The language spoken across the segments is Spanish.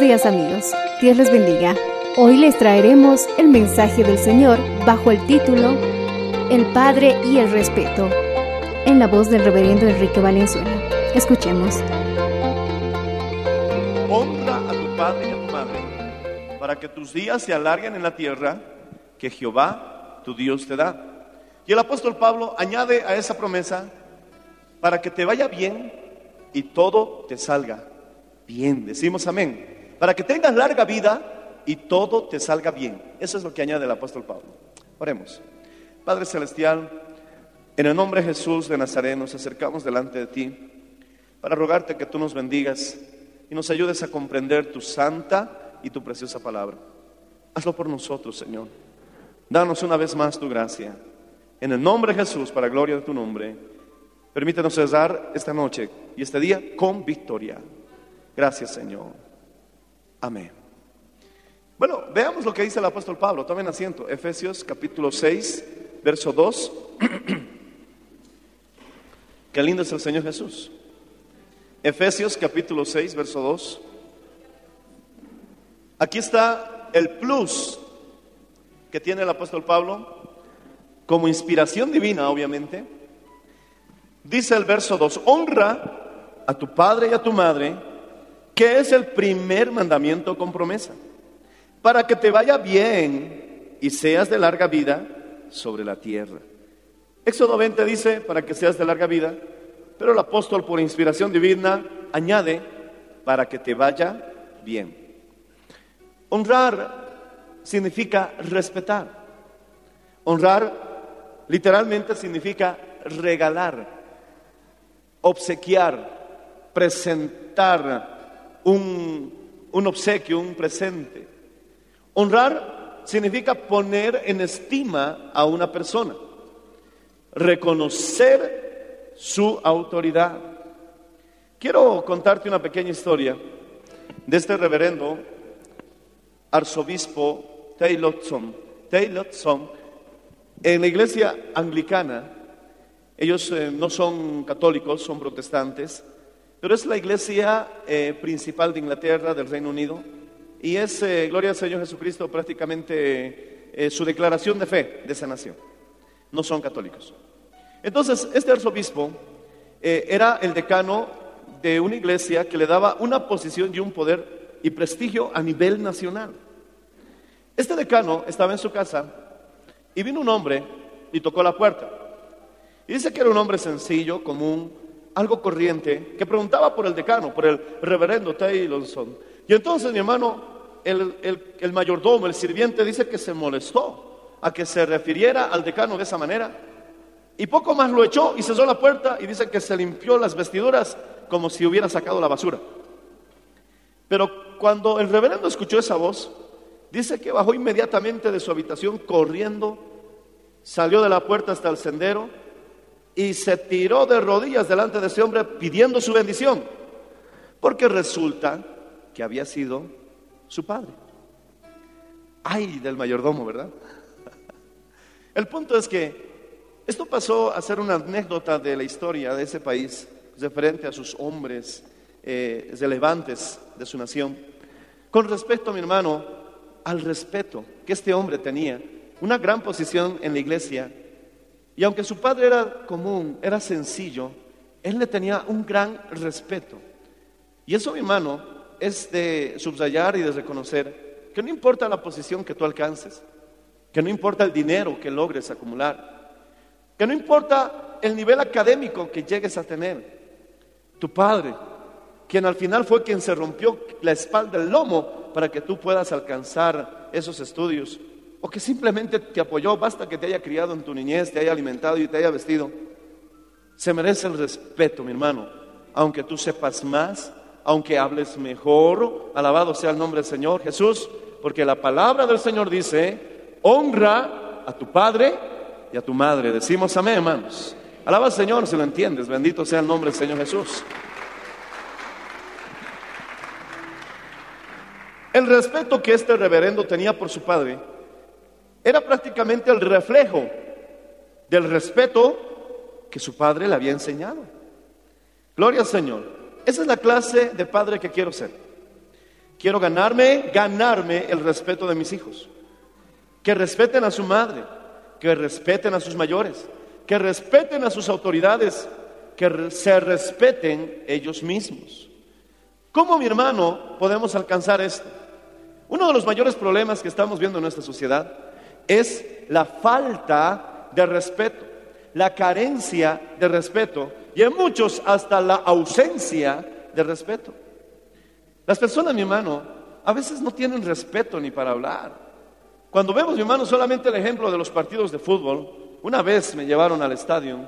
Días amigos, Dios les bendiga. Hoy les traeremos el mensaje del Señor bajo el título El Padre y el Respeto, en la voz del reverendo Enrique Valenzuela. Escuchemos. Honra a tu padre y a tu madre, para que tus días se alarguen en la tierra que Jehová, tu Dios, te da. Y el apóstol Pablo añade a esa promesa, para que te vaya bien y todo te salga bien. Decimos amén. Para que tengas larga vida y todo te salga bien. Eso es lo que añade el apóstol Pablo. Oremos. Padre Celestial, en el nombre de Jesús de Nazaret nos acercamos delante de ti para rogarte que tú nos bendigas y nos ayudes a comprender tu santa y tu preciosa palabra. Hazlo por nosotros, Señor. Danos una vez más tu gracia. En el nombre de Jesús, para gloria de tu nombre, permítenos cesar esta noche y este día con victoria. Gracias, Señor. Amén. Bueno, veamos lo que dice el apóstol Pablo. Tomen asiento. Efesios capítulo 6, verso 2. Qué lindo es el Señor Jesús. Efesios capítulo 6, verso 2. Aquí está el plus que tiene el apóstol Pablo como inspiración divina, obviamente. Dice el verso 2, honra a tu padre y a tu madre, que es el primer mandamiento con promesa, para que te vaya bien y seas de larga vida sobre la tierra. Éxodo 20 dice, para que seas de larga vida, pero el apóstol por inspiración divina añade, para que te vaya bien. Honrar significa respetar. Honrar literalmente significa regalar, obsequiar, presentar un, un obsequio, un presente. Honrar significa poner en estima a una persona, reconocer su autoridad. Quiero contarte una pequeña historia de este reverendo arzobispo Taylorson. Taylorson, en la iglesia anglicana, ellos eh, no son católicos, son protestantes, pero es la iglesia eh, principal de Inglaterra, del Reino Unido, y es, eh, gloria al Señor Jesucristo, prácticamente eh, su declaración de fe de esa nación. No son católicos. Entonces, este arzobispo era el decano de una iglesia que le daba una posición y un poder y prestigio a nivel nacional. Este decano estaba en su casa y vino un hombre y tocó la puerta. Y dice que era un hombre sencillo, común, algo corriente, que preguntaba por el decano, por el reverendo Taylorson. Y entonces mi hermano, el, el- el mayordomo, el sirviente, dice que se molestó a que se refiriera al decano de esa manera. Y poco más lo echó y cerró la puerta y dice que se limpió las vestiduras como si hubiera sacado la basura. Pero cuando el reverendo escuchó esa voz, dice que bajó inmediatamente de su habitación corriendo, salió de la puerta hasta el sendero y se tiró de rodillas delante de ese hombre pidiendo su bendición, porque resulta que había sido su padre. Ay del mayordomo, ¿verdad? El punto es que esto pasó a ser una anécdota de la historia de ese país, referente a sus hombres eh, relevantes de su nación. Con respecto, mi hermano, al respeto que este hombre tenía, una gran posición en la iglesia, y aunque su padre era común, era sencillo, él le tenía un gran respeto. Y eso, mi hermano, es de subrayar y de reconocer que no importa la posición que tú alcances, que no importa el dinero que logres acumular, que no importa el nivel académico que llegues a tener, tu padre, quien al final fue quien se rompió la espalda, el lomo, para que tú puedas alcanzar esos estudios, o que simplemente te apoyó, basta que te haya criado en tu niñez, te haya alimentado y te haya vestido, se merece el respeto, mi hermano, aunque tú sepas más, aunque hables mejor, alabado sea el nombre del Señor Jesús, porque la palabra del Señor dice, honra a tu padre y a tu madre. Decimos amén, hermanos. Alaba al Señor si lo entiendes. Bendito sea el nombre del Señor Jesús. El respeto que este reverendo tenía por su padre era prácticamente el reflejo del respeto que su padre le había enseñado. Gloria al Señor. Esa es la clase de padre que quiero ser. Quiero ganarme, ganarme el respeto de mis hijos. Que respeten a su madre, que respeten a sus mayores, que respeten a sus autoridades, que se respeten ellos mismos. ¿Cómo, mi hermano, podemos alcanzar esto? Uno de los mayores problemas que estamos viendo en nuestra sociedad es la falta de respeto, la carencia de respeto y en muchos hasta la ausencia de respeto. Las personas, mi hermano, a veces no tienen respeto ni para hablar. Cuando vemos, mi hermano, solamente el ejemplo de los partidos de fútbol, una vez me llevaron al estadio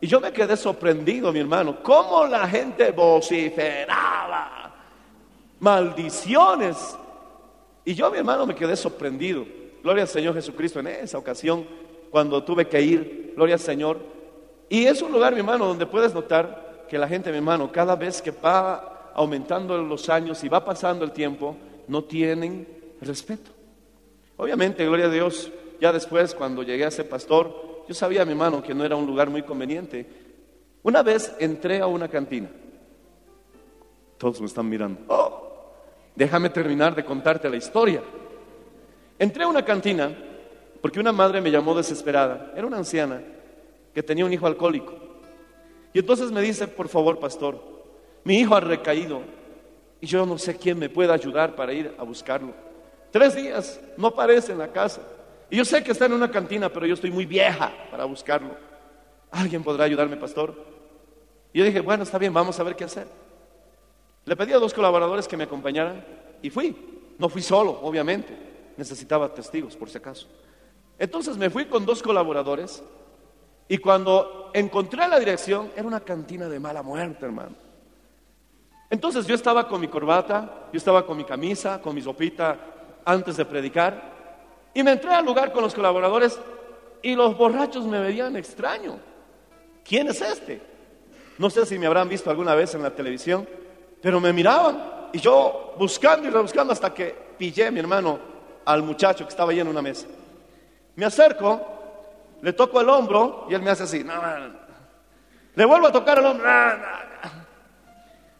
y yo me quedé sorprendido, mi hermano, cómo la gente vociferaba, maldiciones. Y yo, mi hermano, me quedé sorprendido. Gloria al Señor Jesucristo en esa ocasión, cuando tuve que ir, gloria al Señor. Y es un lugar, mi hermano, donde puedes notar que la gente, mi hermano, cada vez que va aumentando los años y va pasando el tiempo, no tienen respeto. Obviamente, gloria a Dios, ya después cuando llegué a ser pastor, yo sabía, mi hermano, que no era un lugar muy conveniente. Una vez entré a una cantina. Todos me están mirando. Oh, déjame terminar de contarte la historia. Entré a una cantina porque una madre me llamó desesperada. Era una anciana que tenía un hijo alcohólico. Y entonces me dice, por favor, pastor, mi hijo ha recaído y yo no sé quién me pueda ayudar para ir a buscarlo. Tres días, no aparece en la casa. Y yo sé que está en una cantina, pero yo estoy muy vieja para buscarlo. ¿Alguien podrá ayudarme, pastor? Y yo dije, bueno, está bien, vamos a ver qué hacer. Le pedí a dos colaboradores que me acompañaran y fui. No fui solo, obviamente. Necesitaba testigos, por si acaso. Entonces me fui con dos colaboradores y cuando encontré la dirección, era una cantina de mala muerte, hermano. Entonces yo estaba con mi corbata, yo estaba con mi camisa, con mi ropita antes de predicar. Y me entré al lugar con los colaboradores y los borrachos me veían extraño. ¿Quién es este? No sé si me habrán visto alguna vez en la televisión, pero me miraban y yo buscando y rebuscando hasta que pillé, mi hermano, al muchacho que estaba ahí en una mesa. Me acerco, le toco el hombro y él me hace así. Le vuelvo a tocar el hombro.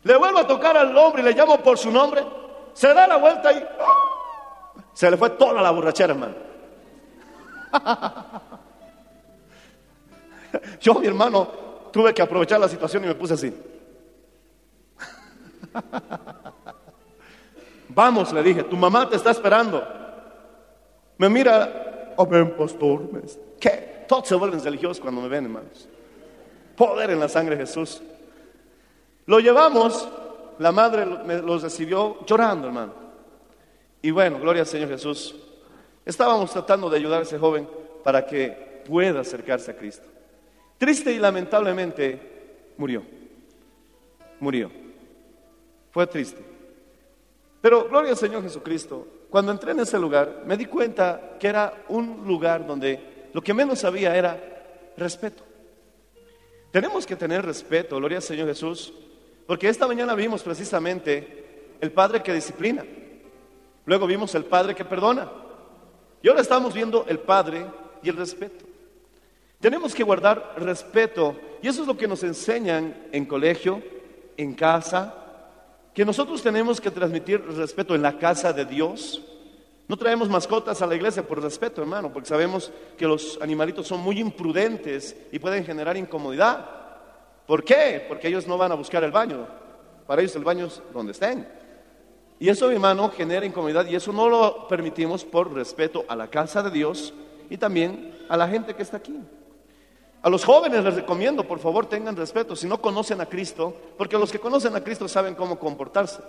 Le vuelvo a tocar al hombre y le llamo por su nombre. Se da la vuelta y se le fue toda la borrachera, hermano. Yo, mi hermano, tuve que aprovechar la situación y me puse así. Vamos, le dije, tu mamá te está esperando. Me mira, oh, ven, pastor. ¿Qué? Todos se vuelven religiosos cuando me ven, hermanos. Poder en la sangre de Jesús. Lo llevamos, la madre los recibió llorando, hermano. Y bueno, gloria al Señor Jesús. Estábamos tratando de ayudar a ese joven para que pueda acercarse a Cristo. Triste y lamentablemente murió. Murió. Fue triste. Pero gloria al Señor Jesucristo. Cuando entré en ese lugar, me di cuenta que era un lugar donde lo que menos había era respeto. Tenemos que tener respeto, gloria al Señor Jesús, porque esta mañana vimos precisamente el Padre que disciplina. Luego vimos el Padre que perdona. Y ahora estamos viendo el Padre y el respeto. Tenemos que guardar respeto y eso es lo que nos enseñan en colegio, en casa, que nosotros tenemos que transmitir respeto en la casa de Dios. No traemos mascotas a la iglesia por respeto, hermano, porque sabemos que los animalitos son muy imprudentes y pueden generar incomodidad. ¿Por qué? Porque ellos no van a buscar el baño. Para ellos el baño es donde estén. Y eso, hermano, genera incomodidad y eso no lo permitimos por respeto a la casa de Dios y también a la gente que está aquí. A los jóvenes les recomiendo, por favor, tengan respeto si no conocen a Cristo, porque los que conocen a Cristo saben cómo comportarse.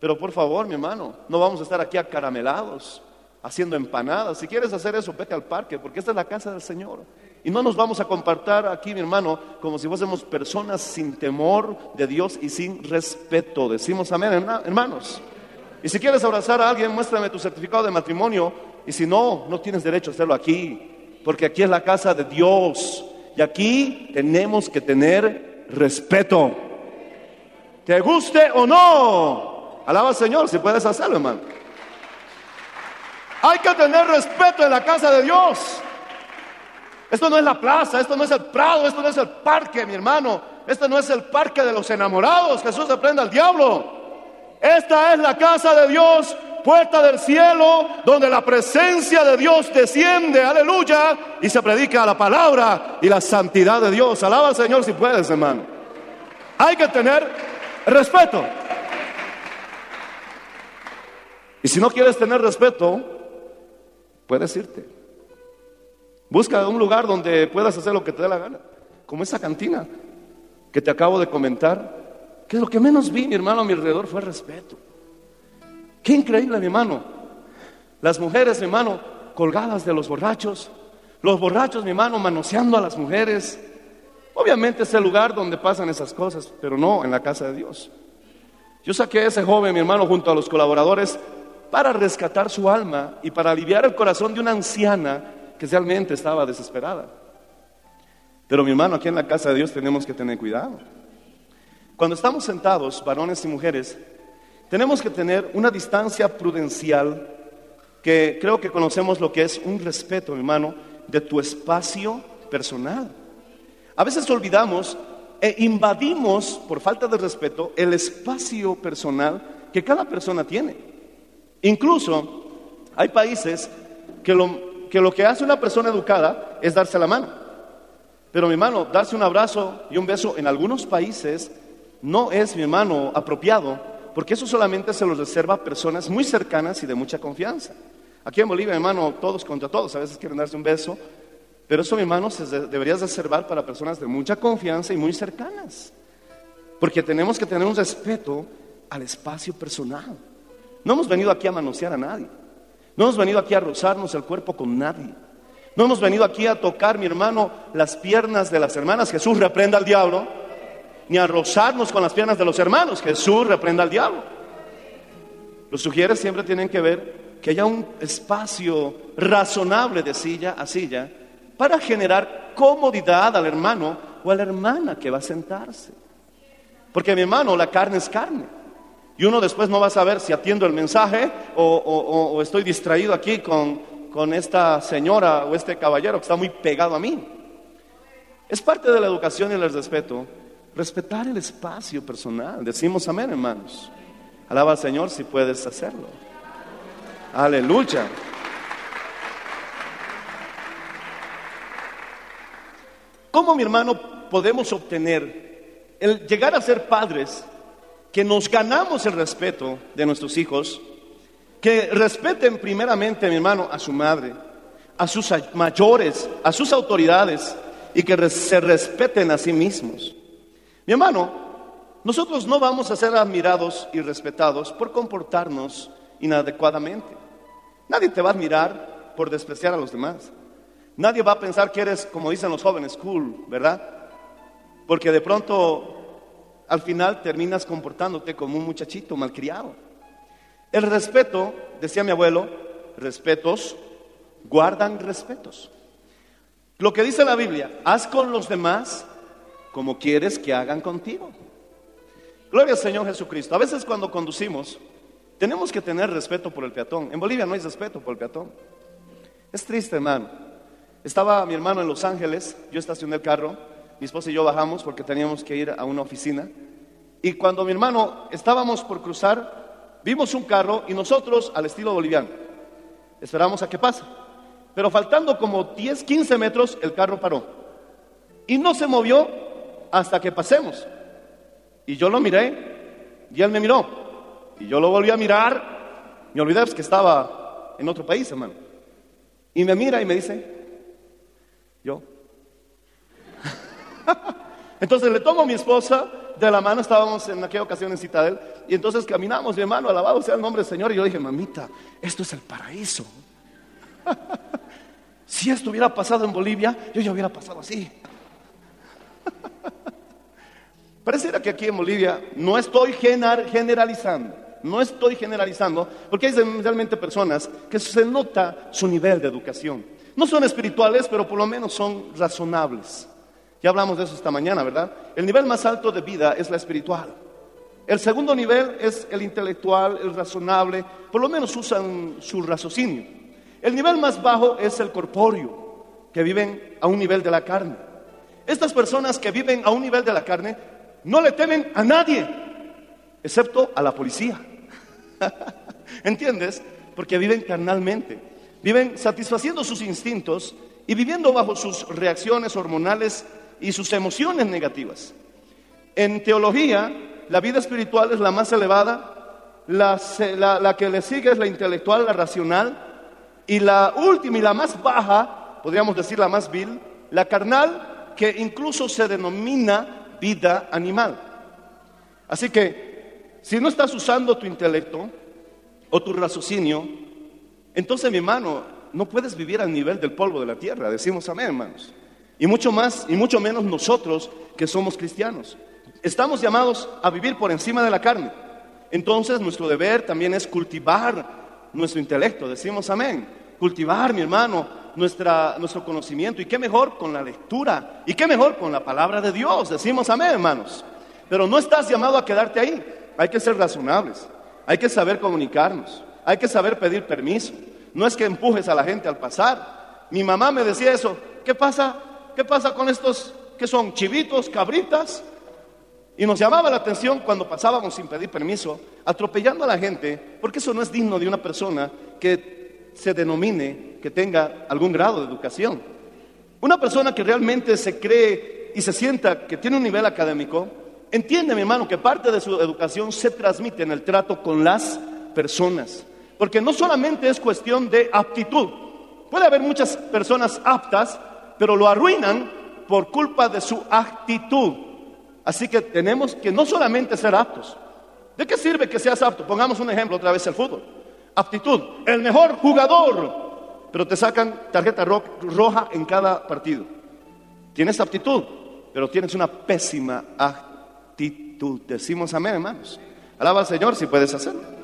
Pero por favor, mi hermano, no vamos a estar aquí acaramelados, haciendo empanadas. Si quieres hacer eso, vete al parque, porque esta es la casa del Señor. Y no nos vamos a compartir aquí, mi hermano, como si fuésemos personas sin temor de Dios y sin respeto. Decimos amén, herma- hermanos. Y si quieres abrazar a alguien, muéstrame tu certificado de matrimonio. Y si no, no tienes derecho a hacerlo aquí, porque aquí es la casa de Dios. Y aquí tenemos que tener respeto. ¿Te guste o no? Alaba al Señor si puedes hacerlo, hermano. Hay que tener respeto en la casa de Dios. Esto no es la plaza, esto no es el Prado, esto no es el parque, mi hermano. Este no es el parque de los enamorados. Jesús reprenda al diablo. Esta es la casa de Dios, puerta del cielo, donde la presencia de Dios desciende, aleluya, y se predica la palabra y la santidad de Dios. Alaba al Señor si puedes, hermano. Hay que tener respeto. Y si no quieres tener respeto, puedes irte. Busca un lugar donde puedas hacer lo que te dé la gana, como esa cantina que te acabo de comentar, que lo que menos vi, mi hermano, a mi alrededor fue respeto. Qué increíble, mi hermano. Las mujeres, mi hermano, colgadas de los borrachos, los borrachos, mi hermano, manoseando a las mujeres. Obviamente es el lugar donde pasan esas cosas, pero no en la casa de Dios. Yo saqué a ese joven, mi hermano, junto a los colaboradores para rescatar su alma y para aliviar el corazón de una anciana que realmente estaba desesperada. Pero mi hermano, aquí en la casa de Dios tenemos que tener cuidado. Cuando estamos sentados, varones y mujeres, tenemos que tener una distancia prudencial que creo que conocemos lo que es un respeto, hermano, de tu espacio personal. A veces olvidamos e invadimos, por falta de respeto, el espacio personal que cada persona tiene. Incluso hay países que lo, que lo que hace una persona educada es darse la mano. Pero mi hermano, darse un abrazo y un beso en algunos países no es, mi hermano, apropiado, porque eso solamente se lo reserva a personas muy cercanas y de mucha confianza. Aquí en Bolivia, hermano, todos contra todos, a veces quieren darse un beso, pero eso, mi hermano, se de- deberías reservar para personas de mucha confianza y muy cercanas. Porque tenemos que tener un respeto al espacio personal. No hemos venido aquí a manosear a nadie. No hemos venido aquí a rozarnos el cuerpo con nadie. No hemos venido aquí a tocar, mi hermano, las piernas de las hermanas. Jesús reprenda al diablo. Ni a rozarnos con las piernas de los hermanos. Jesús reprenda al diablo. Los sugieres siempre tienen que ver que haya un espacio razonable de silla a silla para generar comodidad al hermano o a la hermana que va a sentarse. Porque mi hermano, la carne es carne. Y uno después no va a saber si atiendo el mensaje o, estoy distraído aquí con, con esta señora o este caballero que está muy pegado a mí. Es parte de la educación y el respeto. Respetar el espacio personal. Decimos amén, hermanos. Alaba al Señor si puedes hacerlo. Aleluya. ¿Cómo, mi hermano, podemos obtener el llegar a ser padres que nos ganamos el respeto de nuestros hijos, que respeten primeramente, mi hermano, a su madre, a sus mayores, a sus autoridades y que se respeten a sí mismos? Mi hermano, nosotros no vamos a ser admirados y respetados por comportarnos inadecuadamente. Nadie te va a admirar por despreciar a los demás. Nadie va a pensar que eres, como dicen los jóvenes, cool, ¿verdad? Porque de pronto al final terminas comportándote como un muchachito malcriado. El respeto, decía mi abuelo, respetos guardan respetos. Lo que dice la Biblia, haz con los demás como quieres que hagan contigo. Gloria al Señor Jesucristo. A veces cuando conducimos, tenemos que tener respeto por el peatón. En Bolivia no hay respeto por el peatón. Es triste, hermano. Estaba mi hermano en Los Ángeles, yo estacioné el carro, mi esposa y yo bajamos porque teníamos que ir a una oficina. Y cuando mi hermano estábamos por cruzar, vimos un carro y nosotros al estilo boliviano. Esperamos a que pase. Pero faltando como 10, 15 metros, el carro paró. Y no se movió hasta que pasemos. Y yo lo miré y él me miró. Y yo lo volví a mirar. Me olvidé pues, que estaba en otro país, hermano. Y me mira y me dice, yo. entonces le tomo a mi esposa de la mano, estábamos en aquella ocasión en Citadel, y entonces caminamos, mi hermano, alabado sea el nombre del Señor, y yo dije, mamita, esto es el paraíso. si esto hubiera pasado en Bolivia, yo ya hubiera pasado así. Pareciera que aquí en Bolivia no estoy generalizando, no estoy generalizando, porque hay realmente personas que se nota su nivel de educación. No son espirituales, pero por lo menos son razonables. Ya hablamos de eso esta mañana, ¿verdad? El nivel más alto de vida es la espiritual. El segundo nivel es el intelectual, el razonable, por lo menos usan su raciocinio. El nivel más bajo es el corpóreo, que viven a un nivel de la carne. Estas personas que viven a un nivel de la carne no le temen a nadie, excepto a la policía. ¿Entiendes? Porque viven carnalmente. Viven satisfaciendo sus instintos y viviendo bajo sus reacciones hormonales y sus emociones negativas. En teología, la vida espiritual es la más elevada, la, que le sigue es la intelectual, la racional, y la última y la más baja, podríamos decir la más vil, la carnal, que incluso se denomina vida animal. Así que, si no estás usando tu intelecto o tu raciocinio, entonces, mi hermano, no puedes vivir al nivel del polvo de la tierra, decimos amén, hermanos. Y mucho más, y mucho menos nosotros que somos cristianos. Estamos llamados a vivir por encima de la carne. Entonces, nuestro deber también es cultivar nuestro intelecto, decimos amén. Cultivar, mi hermano, nuestra, nuestro conocimiento. Y qué mejor con la lectura. Y qué mejor con la palabra de Dios, decimos amén, hermanos. Pero no estás llamado a quedarte ahí. Hay que ser razonables. Hay que saber comunicarnos. Hay que saber pedir permiso. No es que empujes a la gente al pasar. Mi mamá me decía eso. ¿Qué pasa? ¿Qué pasa con estos que son chivitos, cabritas? Y nos llamaba la atención cuando pasábamos sin pedir permiso, atropellando a la gente, porque eso no es digno de una persona que se denomine, que tenga algún grado de educación. Una persona que realmente se cree y se sienta que tiene un nivel académico, entiende, mi hermano, que parte de su educación se transmite en el trato con las personas. Porque no solamente es cuestión de aptitud. Puede haber muchas personas aptas, pero lo arruinan por culpa de su actitud. Así que tenemos que no solamente ser aptos. ¿De qué sirve que seas apto? Pongamos un ejemplo otra vez el fútbol. Aptitud, el mejor jugador, pero te sacan tarjeta roja en cada partido. Tienes aptitud, pero tienes una pésima actitud. Decimos amén, hermanos. Alaba al Señor si puedes hacerlo.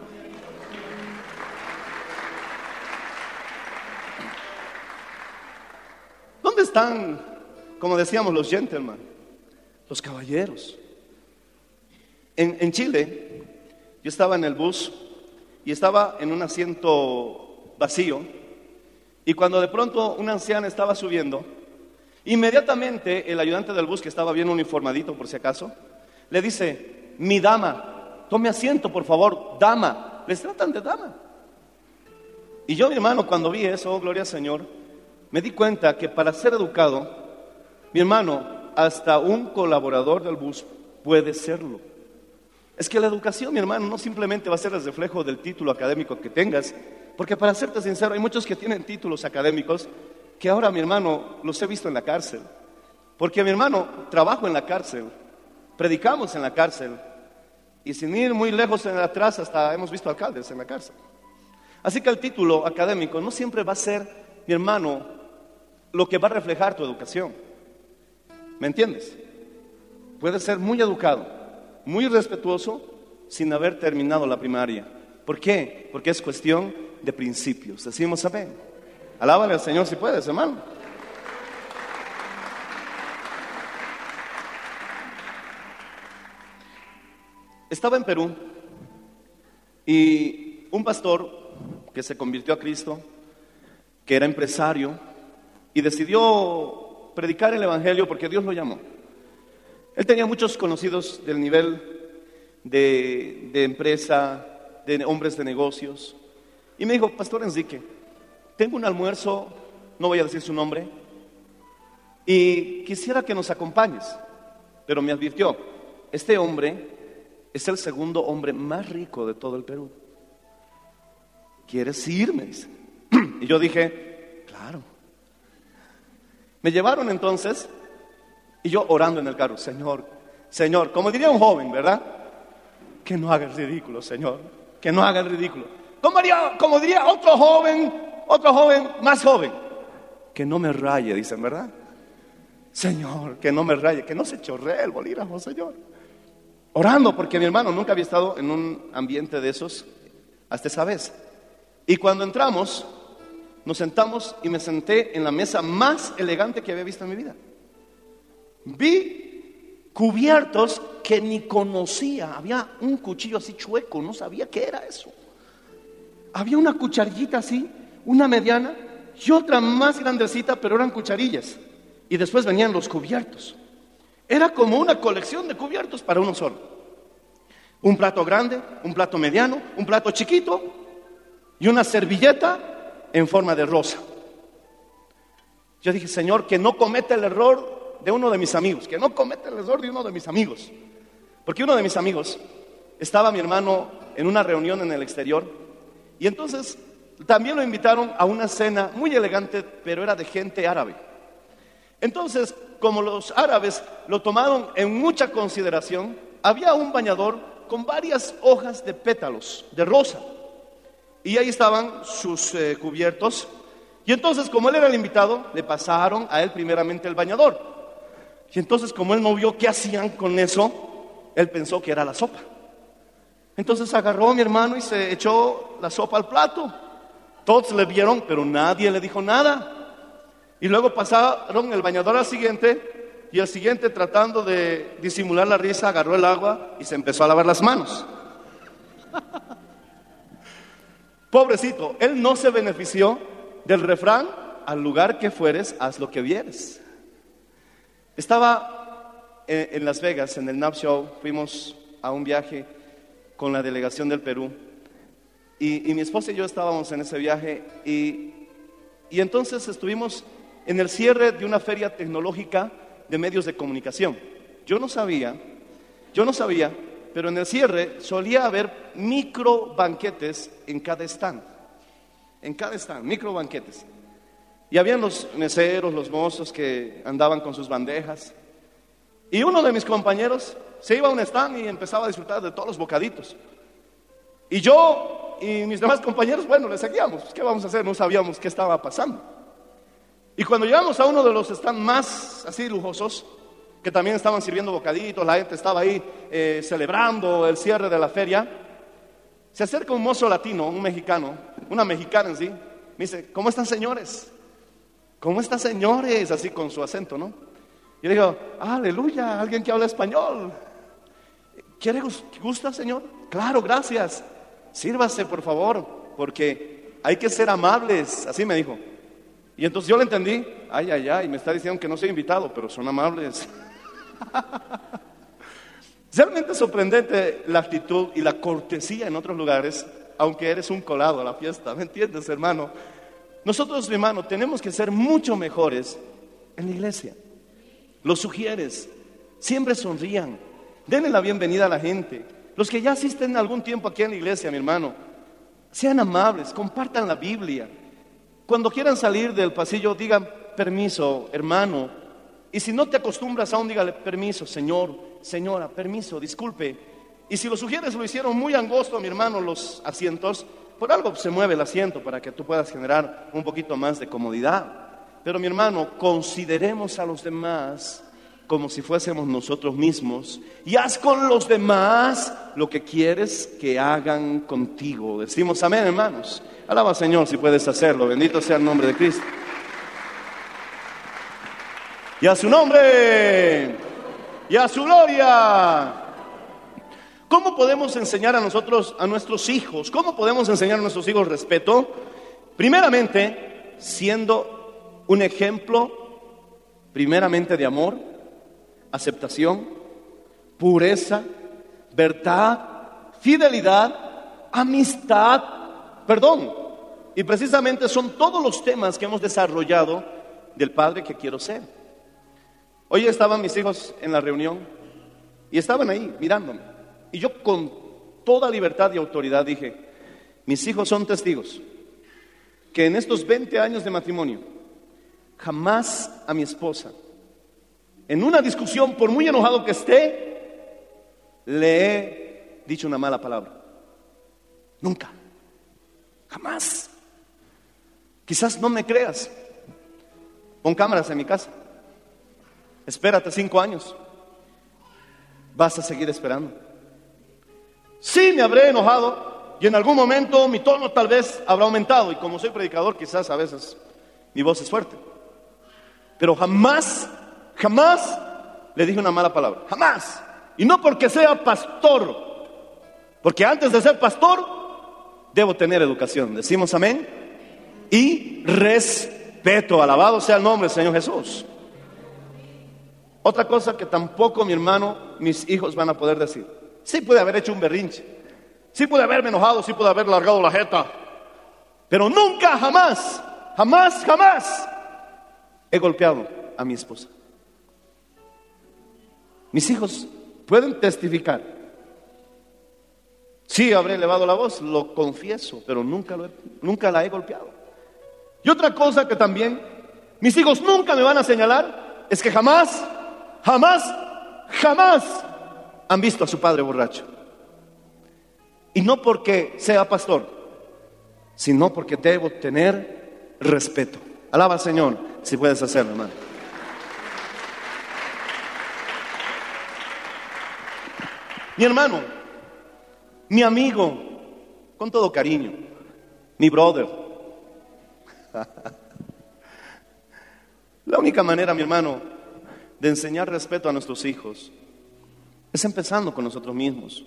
están, como decíamos, los gentlemen, los caballeros? En, en Chile, yo estaba en el bus y estaba en un asiento vacío y cuando de pronto una anciana estaba subiendo, inmediatamente el ayudante del bus, que estaba bien uniformadito por si acaso, le dice, mi dama, tome asiento por favor, dama, les tratan de dama. Y yo, mi hermano, cuando vi eso, oh, gloria al Señor, me di cuenta que para ser educado, mi hermano, hasta un colaborador del bus puede serlo. Es que la educación, mi hermano, no simplemente va a ser el reflejo del título académico que tengas, porque para serte sincero, hay muchos que tienen títulos académicos que ahora, mi hermano, los he visto en la cárcel. Porque, mi hermano, trabajo en la cárcel, predicamos en la cárcel, y sin ir muy lejos en atrás, hasta hemos visto alcaldes en la cárcel. Así que el título académico no siempre va a ser, mi hermano, lo que va a reflejar tu educación. ¿Me entiendes? Puedes ser muy educado, muy respetuoso, sin haber terminado la primaria. ¿Por qué? Porque es cuestión de principios. Decimos amén. Alábale al Señor si puedes, hermano. Estaba en Perú y un pastor que se convirtió a Cristo, que era empresario, y decidió predicar el Evangelio porque Dios lo llamó. Él tenía muchos conocidos del nivel de, de empresa, de hombres de negocios. Y me dijo, Pastor Enrique, tengo un almuerzo, no voy a decir su nombre, y quisiera que nos acompañes. Pero me advirtió, este hombre es el segundo hombre más rico de todo el Perú. ¿Quieres irme? Y yo dije, claro. Me llevaron entonces y yo orando en el carro, Señor, Señor, como diría un joven, ¿verdad? Que no haga el ridículo, Señor, que no haga el ridículo. Como diría, como diría otro joven, otro joven más joven, que no me raye, dicen, ¿verdad? Señor, que no me raye, que no se chorree el bolígrafo, Señor. Orando, porque mi hermano nunca había estado en un ambiente de esos hasta esa vez. Y cuando entramos, nos sentamos y me senté en la mesa más elegante que había visto en mi vida. Vi cubiertos que ni conocía. Había un cuchillo así chueco, no sabía qué era eso. Había una cucharillita así, una mediana y otra más grandecita, pero eran cucharillas. Y después venían los cubiertos. Era como una colección de cubiertos para uno solo. Un plato grande, un plato mediano, un plato chiquito y una servilleta en forma de rosa. Yo dije, Señor, que no cometa el error de uno de mis amigos, que no cometa el error de uno de mis amigos. Porque uno de mis amigos estaba mi hermano en una reunión en el exterior y entonces también lo invitaron a una cena muy elegante, pero era de gente árabe. Entonces, como los árabes lo tomaron en mucha consideración, había un bañador con varias hojas de pétalos, de rosa. Y ahí estaban sus eh, cubiertos. Y entonces, como él era el invitado, le pasaron a él primeramente el bañador. Y entonces, como él no vio qué hacían con eso, él pensó que era la sopa. Entonces agarró a mi hermano y se echó la sopa al plato. Todos le vieron, pero nadie le dijo nada. Y luego pasaron el bañador al siguiente y el siguiente tratando de disimular la risa agarró el agua y se empezó a lavar las manos. Pobrecito, él no se benefició del refrán, al lugar que fueres, haz lo que vieres. Estaba en, en Las Vegas, en el NAP Show, fuimos a un viaje con la delegación del Perú y, mi esposa y yo estábamos en ese viaje y, y entonces estuvimos en el cierre de una feria tecnológica de medios de comunicación. Yo no sabía, yo no sabía, pero en el cierre solía haber micro banquetes en cada stand. En cada stand, micro banquetes. Y habían los meseros, los mozos que andaban con sus bandejas. Y uno de mis compañeros se iba a un stand y empezaba a disfrutar de todos los bocaditos. Y yo y mis demás compañeros, bueno, le seguíamos. ¿Qué vamos a hacer? No sabíamos qué estaba pasando. Y cuando llegamos a uno de los stands más así lujosos, que también estaban sirviendo bocaditos, la gente estaba ahí eh, celebrando el cierre de la feria, se acerca un mozo latino, un mexicano, una mexicana en sí, me dice, ¿cómo están señores? ¿Cómo están señores? Así con su acento, ¿no? Y le digo, aleluya, alguien que habla español. ¿Quiere gusta, señor? Claro, gracias. Sírvase, por favor, porque hay que ser amables, así me dijo. Y entonces yo le entendí, ay, ay, ay, me está diciendo que no soy invitado, pero son amables. Realmente sorprendente la actitud y la cortesía en otros lugares, aunque eres un colado a la fiesta, ¿me entiendes, hermano? Nosotros, hermano, tenemos que ser mucho mejores en la iglesia. Los sugieres, siempre sonrían, denle la bienvenida a la gente. Los que ya asisten algún tiempo aquí en la iglesia, mi hermano, sean amables, compartan la Biblia. Cuando quieran salir del pasillo, digan permiso, hermano. Y si no te acostumbras aún, dígale permiso, señor, señora, permiso, disculpe. Y si los sugieres lo hicieron muy angosto, mi hermano, los asientos, por algo se mueve el asiento para que tú puedas generar un poquito más de comodidad. Pero mi hermano, consideremos a los demás como si fuésemos nosotros mismos y haz con los demás lo que quieres que hagan contigo. Decimos amén, hermanos. Alaba Señor si puedes hacerlo. Bendito sea el nombre de Cristo. Y a su nombre, y a su gloria. ¿Cómo podemos enseñar a nosotros, a nuestros hijos? ¿Cómo podemos enseñar a nuestros hijos respeto? Primeramente, siendo un ejemplo primeramente de amor, aceptación, pureza, verdad, fidelidad, amistad, perdón. Y precisamente son todos los temas que hemos desarrollado del Padre que quiero ser. Hoy estaban mis hijos en la reunión y estaban ahí mirándome. Y yo con toda libertad y autoridad dije, mis hijos son testigos que en estos 20 años de matrimonio jamás a mi esposa, en una discusión, por muy enojado que esté, le he dicho una mala palabra. Nunca. Jamás. Quizás no me creas. Pon cámaras en mi casa. Espérate cinco años. Vas a seguir esperando. Sí, me habré enojado y en algún momento mi tono tal vez habrá aumentado y como soy predicador quizás a veces mi voz es fuerte. Pero jamás, jamás le dije una mala palabra. Jamás. Y no porque sea pastor, porque antes de ser pastor debo tener educación. Decimos amén. Y respeto. Alabado sea el nombre del Señor Jesús. Otra cosa que tampoco mi hermano, mis hijos van a poder decir. Sí puede haber hecho un berrinche. Sí puede haberme enojado, sí puede haber largado la jeta. Pero nunca, jamás, jamás, jamás he golpeado a mi esposa. Mis hijos pueden testificar. Sí, habré elevado la voz, lo confieso, pero nunca, lo he- nunca la he golpeado. Y otra cosa que también mis hijos nunca me van a señalar es que jamás, jamás, jamás han visto a su padre borracho. Y no porque sea pastor, sino porque debo tener respeto. Alaba al Señor si puedes hacerlo, hermano. Mi hermano, mi amigo, con todo cariño, mi brother. La única manera, mi hermano, de enseñar respeto a nuestros hijos es empezando con nosotros mismos.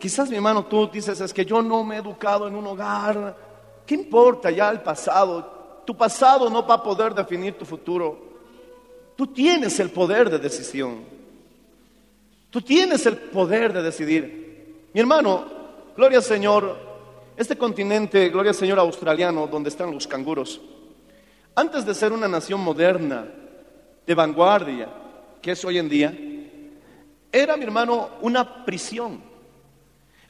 Quizás, mi hermano, tú dices, es que yo no me he educado en un hogar. ¿Qué importa ya el pasado? Tu pasado no va a poder definir tu futuro. Tú tienes el poder de decisión. Tú tienes el poder de decidir. Mi hermano, gloria al Señor, este continente, gloria al Señor australiano, donde están los canguros, antes de ser una nación moderna, de vanguardia, que es hoy en día, era, mi hermano, una prisión.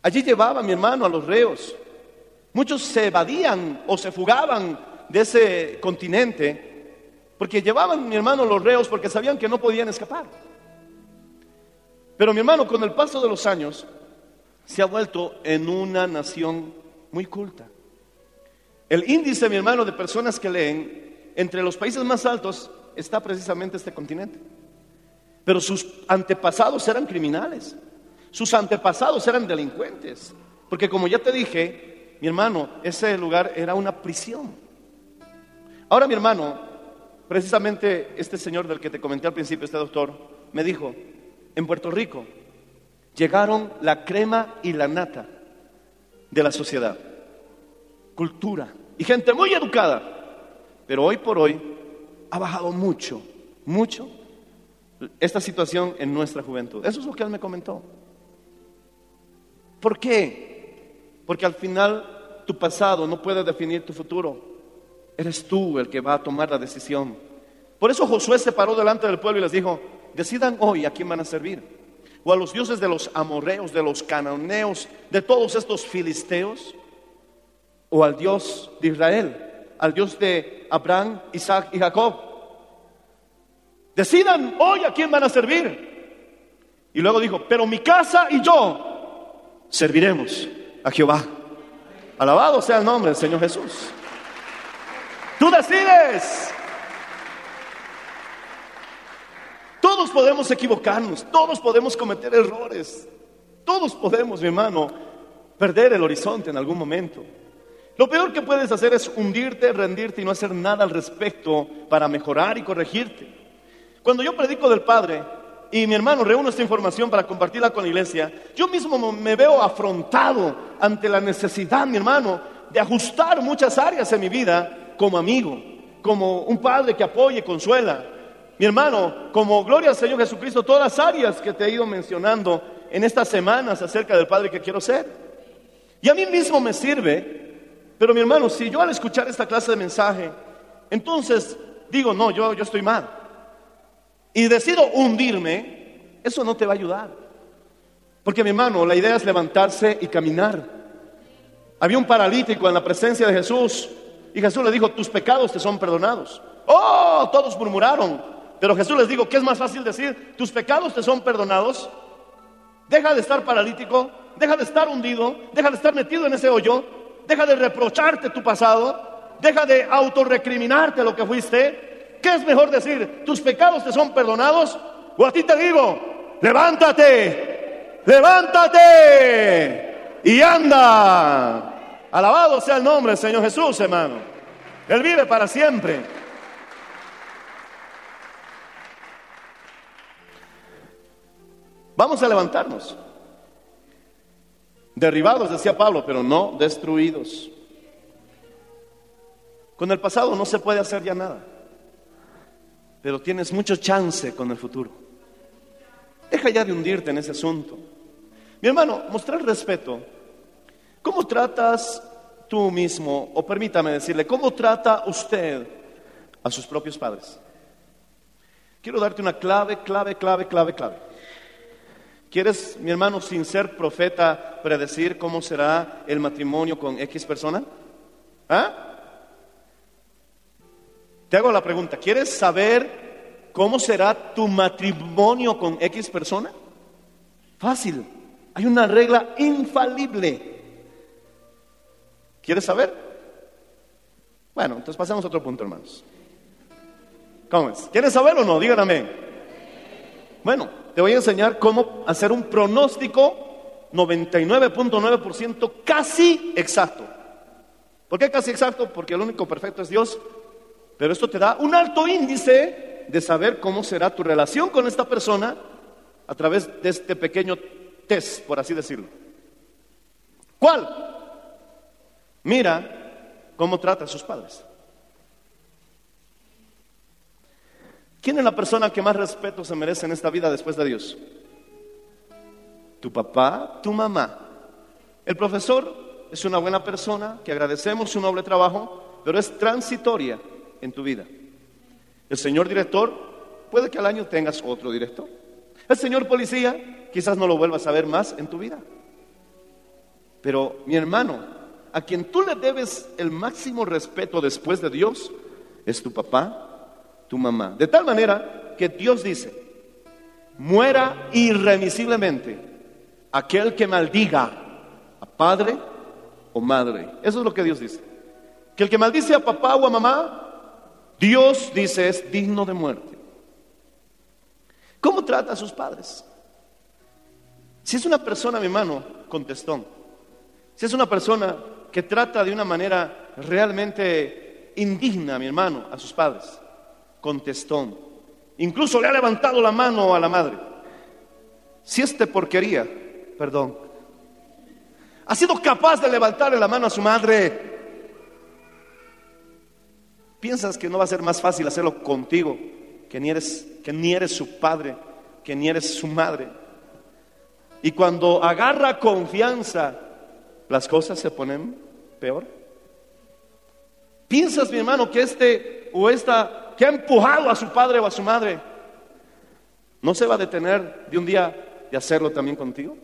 Allí llevaba, mi hermano, a los reos. Muchos se evadían o se fugaban de ese continente porque llevaban, mi hermano, los reos porque sabían que no podían escapar. Pero mi hermano, con el paso de los años, se ha vuelto en una nación muy culta. El índice, mi hermano, de personas que leen, entre los países más altos está precisamente este continente. Pero sus antepasados eran criminales, sus antepasados eran delincuentes, porque como ya te dije, mi hermano, ese lugar era una prisión. Ahora, mi hermano, precisamente este señor del que te comenté al principio, este doctor, me dijo, en Puerto Rico llegaron la crema y la nata de la sociedad, cultura y gente muy educada, pero hoy por hoy ha bajado mucho, mucho esta situación en nuestra juventud. Eso es lo que él me comentó. ¿Por qué? Porque al final tu pasado no puede definir tu futuro. Eres tú el que va a tomar la decisión. Por eso Josué se paró delante del pueblo y les dijo, decidan hoy a quién van a servir. O a los dioses de los amorreos, de los cananeos, de todos estos filisteos. O al Dios de Israel, al Dios de Abraham, Isaac y Jacob. Decidan hoy a quién van a servir. Y luego dijo, pero mi casa y yo serviremos a Jehová. Alabado sea el nombre del Señor Jesús. Tú decides. Todos podemos equivocarnos, todos podemos cometer errores, todos podemos, mi hermano, perder el horizonte en algún momento. Lo peor que puedes hacer es hundirte, rendirte y no hacer nada al respecto para mejorar y corregirte. Cuando yo predico del Padre y mi hermano reúne esta información para compartirla con la iglesia, yo mismo me veo afrontado ante la necesidad, mi hermano, de ajustar muchas áreas en mi vida como amigo, como un padre que apoye y consuela. Mi hermano, como gloria al Señor Jesucristo, todas las áreas que te he ido mencionando en estas semanas acerca del padre que quiero ser. Y a mí mismo me sirve, pero mi hermano, si yo al escuchar esta clase de mensaje, entonces digo, no, yo, yo estoy mal, y decido hundirme, eso no te va a ayudar. Porque mi hermano, la idea es levantarse y caminar. Había un paralítico en la presencia de Jesús y Jesús le dijo, tus pecados te son perdonados. Oh, todos murmuraron. Pero Jesús les dijo, ¿qué es más fácil decir? Tus pecados te son perdonados. Deja de estar paralítico, deja de estar hundido, deja de estar metido en ese hoyo, deja de reprocharte tu pasado, deja de autorrecriminarte lo que fuiste. ¿Qué es mejor decir? ¿Tus pecados te son perdonados? O a ti te digo, levántate, levántate y anda. Alabado sea el nombre del Señor Jesús, hermano. Él vive para siempre. Vamos a levantarnos. Derribados, decía Pablo, pero no destruidos. Con el pasado no se puede hacer ya nada, pero tienes mucho chance con el futuro. Deja ya de hundirte en ese asunto. Mi hermano, mostrar respeto. ¿Cómo tratas tú mismo, o permítame decirle, cómo trata usted a sus propios padres? Quiero darte una clave, clave, clave, clave, clave. ¿Quieres, mi hermano, sin ser profeta, predecir cómo será el matrimonio con X persona? ¿Ah? Te hago la pregunta, ¿quieres saber cómo será tu matrimonio con X persona? Fácil, hay una regla infalible. ¿Quieres saber? Bueno, entonces pasamos a otro punto, hermanos. ¿Cómo es? ¿Quieres saber o no? Díganme. Bueno, te voy a enseñar cómo hacer un pronóstico 99.9% casi exacto. ¿Por qué casi exacto? Porque el único perfecto es Dios. Pero esto te da un alto índice de saber cómo será tu relación con esta persona a través de este pequeño test, por así decirlo. ¿Cuál? Mira cómo trata a sus padres. ¿Quién es la persona que más respeto se merece en esta vida después de Dios? Tu papá, tu mamá. El profesor es una buena persona que agradecemos su noble trabajo, pero es transitoria en tu vida. El señor director, puede que al año tengas otro director. El señor policía, quizás no lo vuelvas a ver más en tu vida. Pero mi hermano, a quien tú le debes el máximo respeto después de Dios, es tu papá, tu mamá. De tal manera que Dios dice, muera irremisiblemente aquel que maldiga a padre o madre. Eso es lo que Dios dice. Que el que maldice a papá o a mamá, Dios dice es digno de muerte. ¿Cómo trata a sus padres? Si es una persona, mi hermano, contestón. Si es una persona que trata de una manera realmente indigna, mi hermano, a sus padres contestó. Incluso le ha levantado la mano a la madre. Si este porquería, perdón, ha sido capaz de levantarle la mano a su madre, ¿piensas que no va a ser más fácil hacerlo contigo, que ni eres, que ni eres su padre, que ni eres su madre? Y cuando agarra confianza, las cosas se ponen peor. ¿Piensas, mi hermano, que este o esta que ha empujado a su padre o a su madre, ¿no se va a detener de un día de hacerlo también contigo?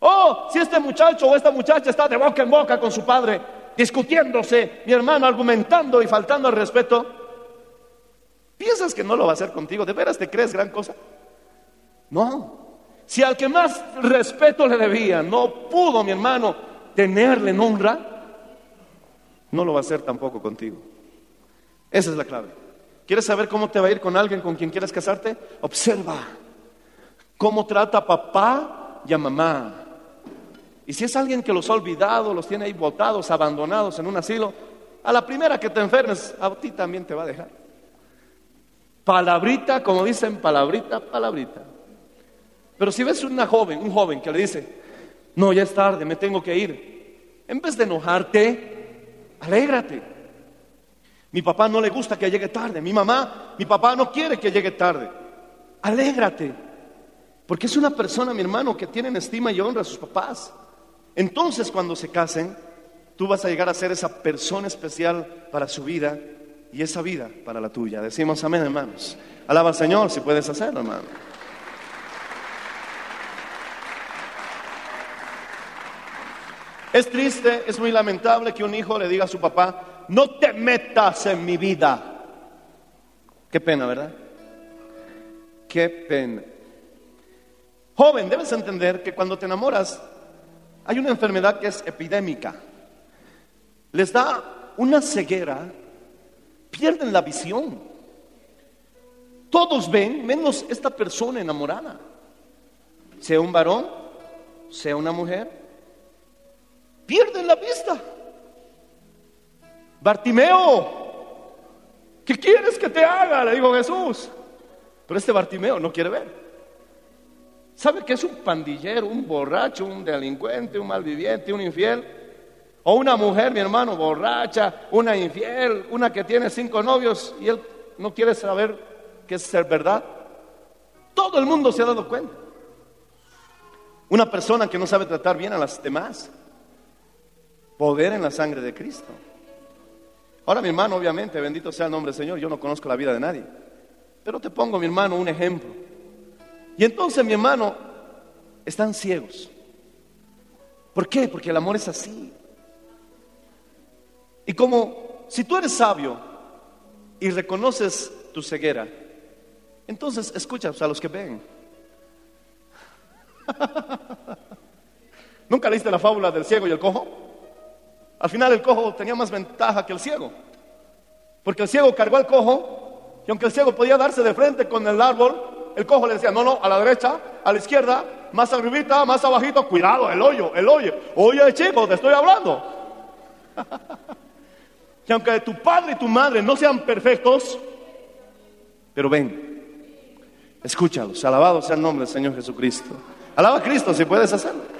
Oh, si este muchacho o esta muchacha está de boca en boca con su padre, discutiéndose, mi hermano, argumentando y faltando al respeto, ¿piensas que no lo va a hacer contigo? ¿De veras te crees gran cosa? No. Si al que más respeto le debía no pudo, mi hermano, tenerle en honra, no lo va a hacer tampoco contigo. Esa es la clave. ¿Quieres saber cómo te va a ir con alguien con quien quieras casarte? Observa cómo trata a papá y a mamá. Y si es alguien que los ha olvidado, los tiene ahí botados, abandonados en un asilo, a la primera que te enfermes, a ti también te va a dejar. Palabrita, como dicen, palabrita, palabrita. Pero si ves una joven, un joven que le dice, no, ya es tarde, me tengo que ir, en vez de enojarte, alégrate. Mi papá no le gusta que llegue tarde. Mi mamá, mi papá no quiere que llegue tarde. Alégrate. Porque es una persona, mi hermano, que tiene estima y honra a sus papás. Entonces, cuando se casen, tú vas a llegar a ser esa persona especial para su vida y esa vida para la tuya. Decimos amén, hermanos. Alaba al Señor si puedes hacerlo, hermano. Es triste, es muy lamentable que un hijo le diga a su papá, no te metas en mi vida. Qué pena, ¿verdad? Qué pena. Joven, debes entender que cuando te enamoras hay una enfermedad que es epidémica. Les da una ceguera, pierden la visión. Todos ven, menos esta persona enamorada. Sea un varón, sea una mujer, pierden la vista. Bartimeo, ¿qué quieres que te haga? Le dijo Jesús. Pero este Bartimeo no quiere ver. ¿Sabe que es un pandillero, un borracho, un delincuente, un malviviente, un infiel? O una mujer, mi hermano, borracha, una infiel, una que tiene cinco novios y él no quiere saber qué es ser verdad. Todo el mundo se ha dado cuenta. Una persona que no sabe tratar bien a las demás. Poder en la sangre de Cristo. Ahora, mi hermano, obviamente, bendito sea el nombre del Señor, yo no conozco la vida de nadie. Pero te pongo, mi hermano, un ejemplo. Y entonces, mi hermano, están ciegos. ¿Por qué? Porque el amor es así. Y como si tú eres sabio y reconoces tu ceguera, entonces escuchas a los que ven. ¿Nunca leíste la fábula del ciego y el cojo? Al final el cojo tenía más ventaja que el ciego. Porque el ciego cargó al cojo y aunque el ciego podía darse de frente con el árbol, el cojo le decía, no, no, a la derecha, a la izquierda, más arribita, más abajito, cuidado, el hoyo, el hoyo. Oye, chico, te estoy hablando. y aunque tu padre y tu madre no sean perfectos, pero ven, escúchalos, alabado sea el nombre del Señor Jesucristo. Alaba a Cristo si puedes hacerlo.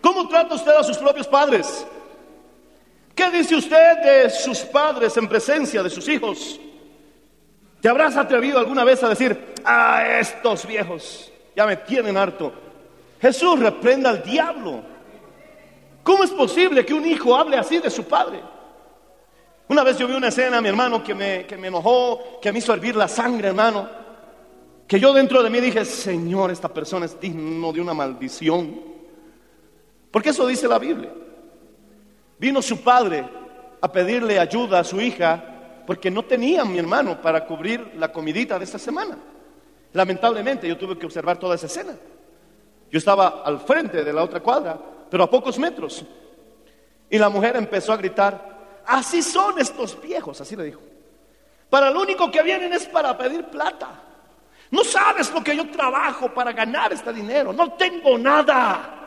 ¿Cómo trata usted a sus propios padres? ¿Qué dice usted de sus padres en presencia de sus hijos? ¿Te habrás atrevido alguna vez a decir, a estos viejos ya me tienen harto? Jesús reprenda al diablo. ¿Cómo es posible que un hijo hable así de su padre? Una vez yo vi una escena, mi hermano, que me, que me enojó, que me hizo hervir la sangre, hermano. Que yo dentro de mí dije, Señor, esta persona es digno de una maldición. Porque eso dice la Biblia. Vino su padre a pedirle ayuda a su hija porque no tenía mi hermano para cubrir la comidita de esta semana. Lamentablemente yo tuve que observar toda esa escena. Yo estaba al frente de la otra cuadra, pero a pocos metros. Y la mujer empezó a gritar, así son estos viejos, así le dijo. Para lo único que vienen es para pedir plata. No sabes lo que yo trabajo para ganar este dinero. No tengo nada.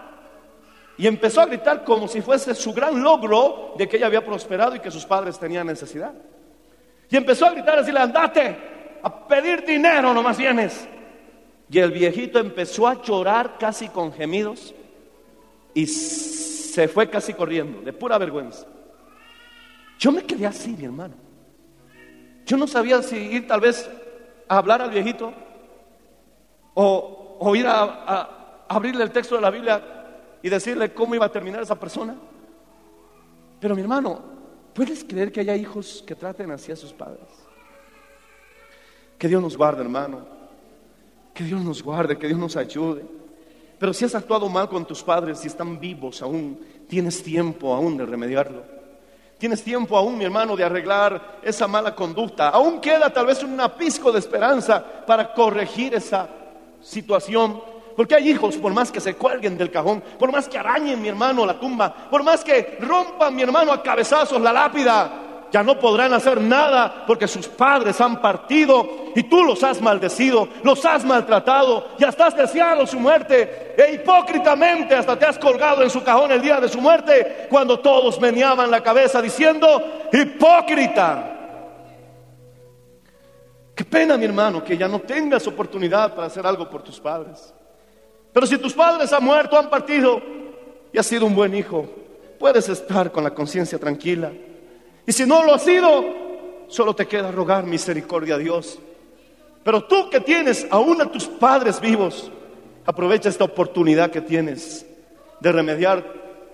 Y empezó a gritar como si fuese su gran logro de que ella había prosperado y que sus padres tenían necesidad. Y empezó a gritar, a decirle, andate, a pedir dinero nomás vienes. Y el viejito empezó a llorar casi con gemidos y se fue casi corriendo, de pura vergüenza. Yo me quedé así, mi hermano. Yo no sabía si ir tal vez a hablar al viejito o, ir a abrirle el texto de la Biblia y decirle cómo iba a terminar esa persona. Pero mi hermano, ¿puedes creer que haya hijos que traten así a sus padres? Que Dios nos guarde, hermano. Que Dios nos guarde, que Dios nos ayude. Pero si has actuado mal con tus padres, si están vivos aún, tienes tiempo aún de remediarlo. Tienes tiempo aún, mi hermano, de arreglar esa mala conducta. Aún queda tal vez un apisco de esperanza para corregir esa situación. Porque hay hijos, por más que se cuelguen del cajón, por más que arañen mi hermano la tumba, por más que rompan mi hermano a cabezazos la lápida, ya no podrán hacer nada porque sus padres han partido y tú los has maldecido, los has maltratado y hasta has deseado su muerte. E hipócritamente hasta te has colgado en su cajón el día de su muerte cuando todos meneaban la cabeza diciendo, hipócrita. Qué pena, mi hermano, que ya no tengas oportunidad para hacer algo por tus padres. Pero si tus padres han muerto, han partido, y has sido un buen hijo, puedes estar con la conciencia tranquila. Y si no lo has sido, solo te queda rogar misericordia a Dios. Pero tú que tienes aún a tus padres vivos, aprovecha esta oportunidad que tienes de remediar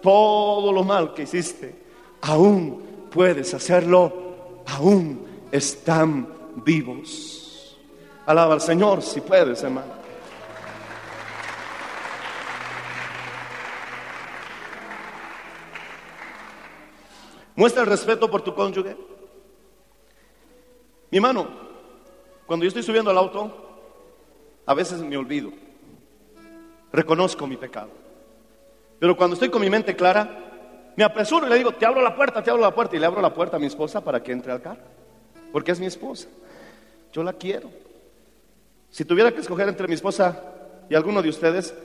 todo lo mal que hiciste. Aún puedes hacerlo, aún están vivos. Alaba al Señor si puedes, hermano. Muestra el respeto por tu cónyuge. Mi hermano, cuando yo estoy subiendo al auto, a veces me olvido. Reconozco mi pecado. Pero cuando estoy con mi mente clara, me apresuro y le digo, te abro la puerta, te abro la puerta. Y le abro la puerta a mi esposa para que entre al carro. Porque es mi esposa. Yo la quiero. Si tuviera que escoger entre mi esposa y alguno de ustedes,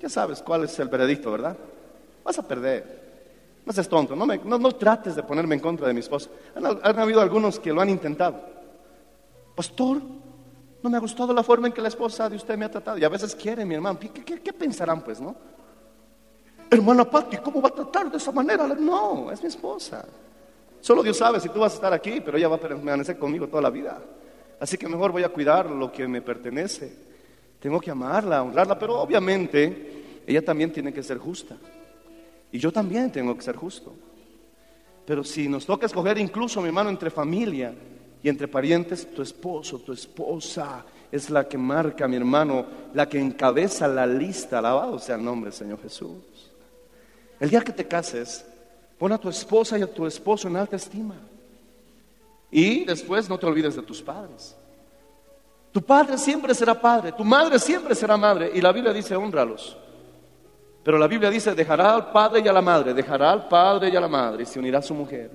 ya sabes cuál es el veredicto, ¿verdad? Vas a perder. No seas tonto, no, no- trates de ponerme en contra de mi esposa. Han, habido algunos que lo han intentado. Pastor, no me ha gustado la forma en que la esposa de usted me ha tratado. Y a veces quiere, mi hermano. ¿Qué, qué- qué pensarán, pues, no? Hermana Patti, ¿cómo va a tratar de esa manera? No, es mi esposa. Solo Dios sabe si tú vas a estar aquí, pero ella va a permanecer conmigo toda la vida. Así que mejor voy a cuidar lo que me pertenece. Tengo que amarla, honrarla, pero obviamente ella también tiene que ser justa. Y yo también tengo que ser justo. Pero si nos toca escoger incluso, mi hermano, entre familia y entre parientes, tu esposo, tu esposa es la que marca, mi hermano, la que encabeza la lista. Alabado sea el nombre del Señor Jesús. El día que te cases, pon a tu esposa y a tu esposo en alta estima. Y después no te olvides de tus padres. Tu padre siempre será padre, tu madre siempre será madre. Y la Biblia dice, honralos. Pero la Biblia dice, dejará al padre y a la madre, dejará al padre y a la madre y se unirá a su mujer.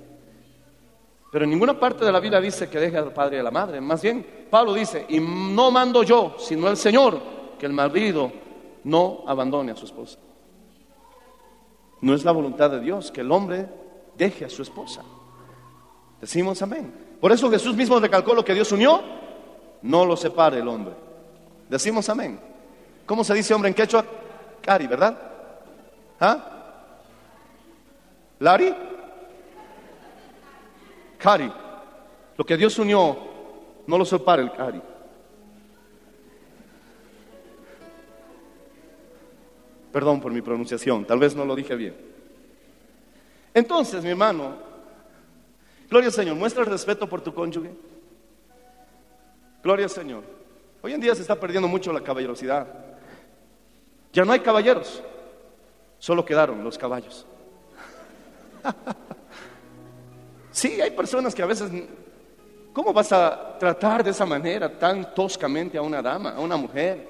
Pero en ninguna parte de la Biblia dice que deje al padre y a la madre. Más bien, Pablo dice, y no mando yo, sino el Señor, que el marido no abandone a su esposa. No es la voluntad de Dios que el hombre deje a su esposa. Decimos amén. Por eso Jesús mismo recalcó lo que Dios unió, no lo separe el hombre. Decimos amén. ¿Cómo se dice hombre en quechua? Cari, ¿verdad? ¿Ah? ¿Lari? Cari. Lo que Dios unió, no lo separe el cari. Perdón por mi pronunciación, tal vez no lo dije bien. Entonces, mi hermano, gloria al Señor, muestra el respeto por tu cónyuge. Gloria al Señor. Hoy en día se está perdiendo mucho la caballerosidad. Ya no hay caballeros, solo quedaron los caballos. Sí, hay personas que a veces, ¿cómo vas a tratar de esa manera tan toscamente a una dama, a una mujer?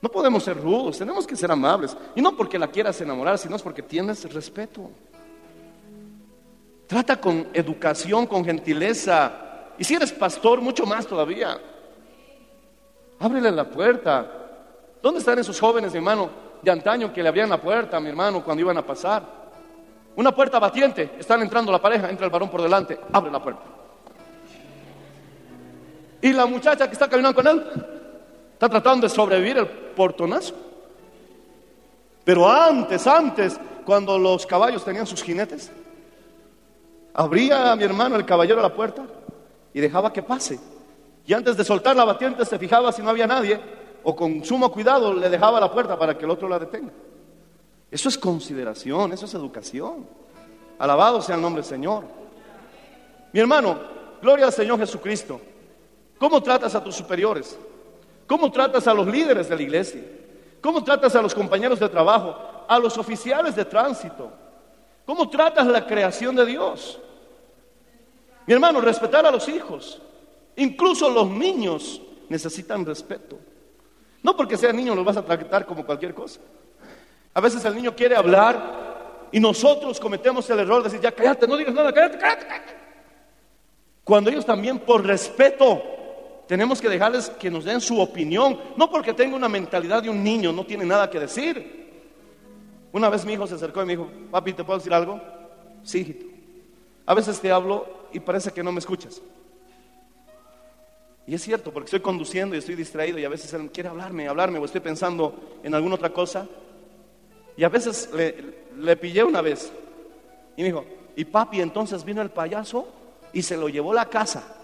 No podemos ser rudos, tenemos que ser amables. Y no porque la quieras enamorar, sino es porque tienes respeto. Trata con educación, con gentileza. Y si eres pastor, mucho más todavía. Ábrele la puerta. ¿Dónde están esos jóvenes, mi hermano, de antaño que le abrían la puerta a mi hermano cuando iban a pasar? Una puerta batiente, están entrando la pareja, entra el varón por delante, abre la puerta. Y la muchacha que está caminando con él está tratando de sobrevivir el portonazo. Pero antes, antes, cuando los caballos tenían sus jinetes, abría a mi hermano el caballero la puerta y dejaba que pase. Y antes de soltar la batiente se fijaba si no había nadie o con sumo cuidado le dejaba la puerta para que el otro la detenga. Eso es consideración, eso es educación. Alabado sea el nombre del Señor. Mi hermano, gloria al Señor Jesucristo. ¿Cómo tratas a tus superiores? ¿Cómo tratas a los líderes de la iglesia? ¿Cómo tratas a los compañeros de trabajo? A los oficiales de tránsito. ¿Cómo tratas la creación de Dios? Mi hermano, respetar a los hijos. Incluso los niños necesitan respeto. No porque sean niños los vas a tratar como cualquier cosa. A veces el niño quiere hablar y nosotros cometemos el error de decir, ya cállate, no digas nada, cállate, cállate, cállate. Cuando ellos también por respeto tenemos que dejarles que nos den su opinión, no porque tenga una mentalidad de un niño, no tiene nada que decir. Una vez mi hijo se acercó y me dijo, papi, ¿te puedo decir algo? Sí, hijito. A veces te hablo y parece que no me escuchas. Y es cierto, porque estoy conduciendo y estoy distraído y a veces él quiere hablarme, hablarme o estoy pensando en alguna otra cosa. Y a veces le, pillé una vez. Y me dijo, y papi, entonces vino el payaso y se lo llevó a la casa.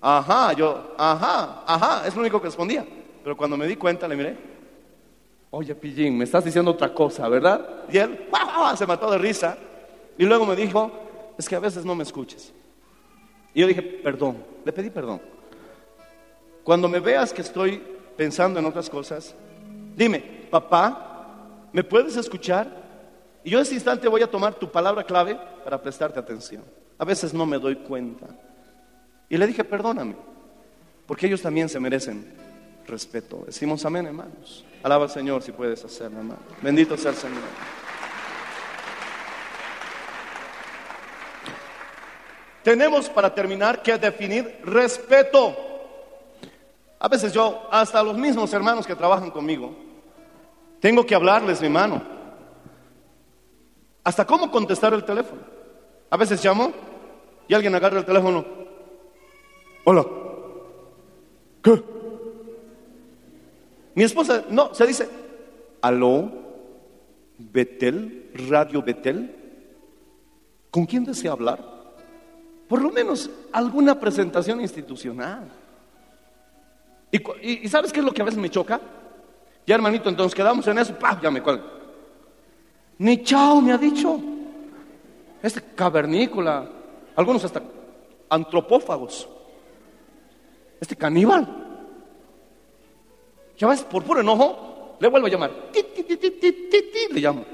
Ajá, yo, ajá, ajá, es lo único que respondía. Pero cuando me di cuenta, le miré, oye, pillín, me estás diciendo otra cosa, ¿verdad? Y él se mató de risa. Y luego me dijo, es que a veces no me escuches. Y yo dije, perdón, le pedí perdón. Cuando me veas que estoy pensando en otras cosas, dime, papá, ¿me puedes escuchar? Y yo en ese instante voy a tomar tu palabra clave para prestarte atención. A veces no me doy cuenta. Y le dije, perdóname, porque ellos también se merecen respeto. Decimos amén, hermanos. Alaba al Señor si puedes hacerlo, hermano. Bendito sea el Señor. Tenemos para terminar que definir respeto. A veces yo, hasta los mismos hermanos que trabajan conmigo, tengo que hablarles, mi hermano. Hasta cómo contestar el teléfono. A veces llamo y alguien agarra el teléfono. Hola. ¿Qué? Mi esposa, no, se dice, aló, Betel, Radio Betel. ¿Con quién desea hablar? Por lo menos alguna presentación institucional. ¿Y, sabes qué es lo que a veces me choca? Ya hermanito, entonces quedamos en eso, ¡pah! ya me cuelgo. Ni chao me ha dicho. Este cavernícola, algunos hasta antropófagos. Este caníbal. Ya ves, por puro enojo, le vuelvo a llamar. Ti, le llamo.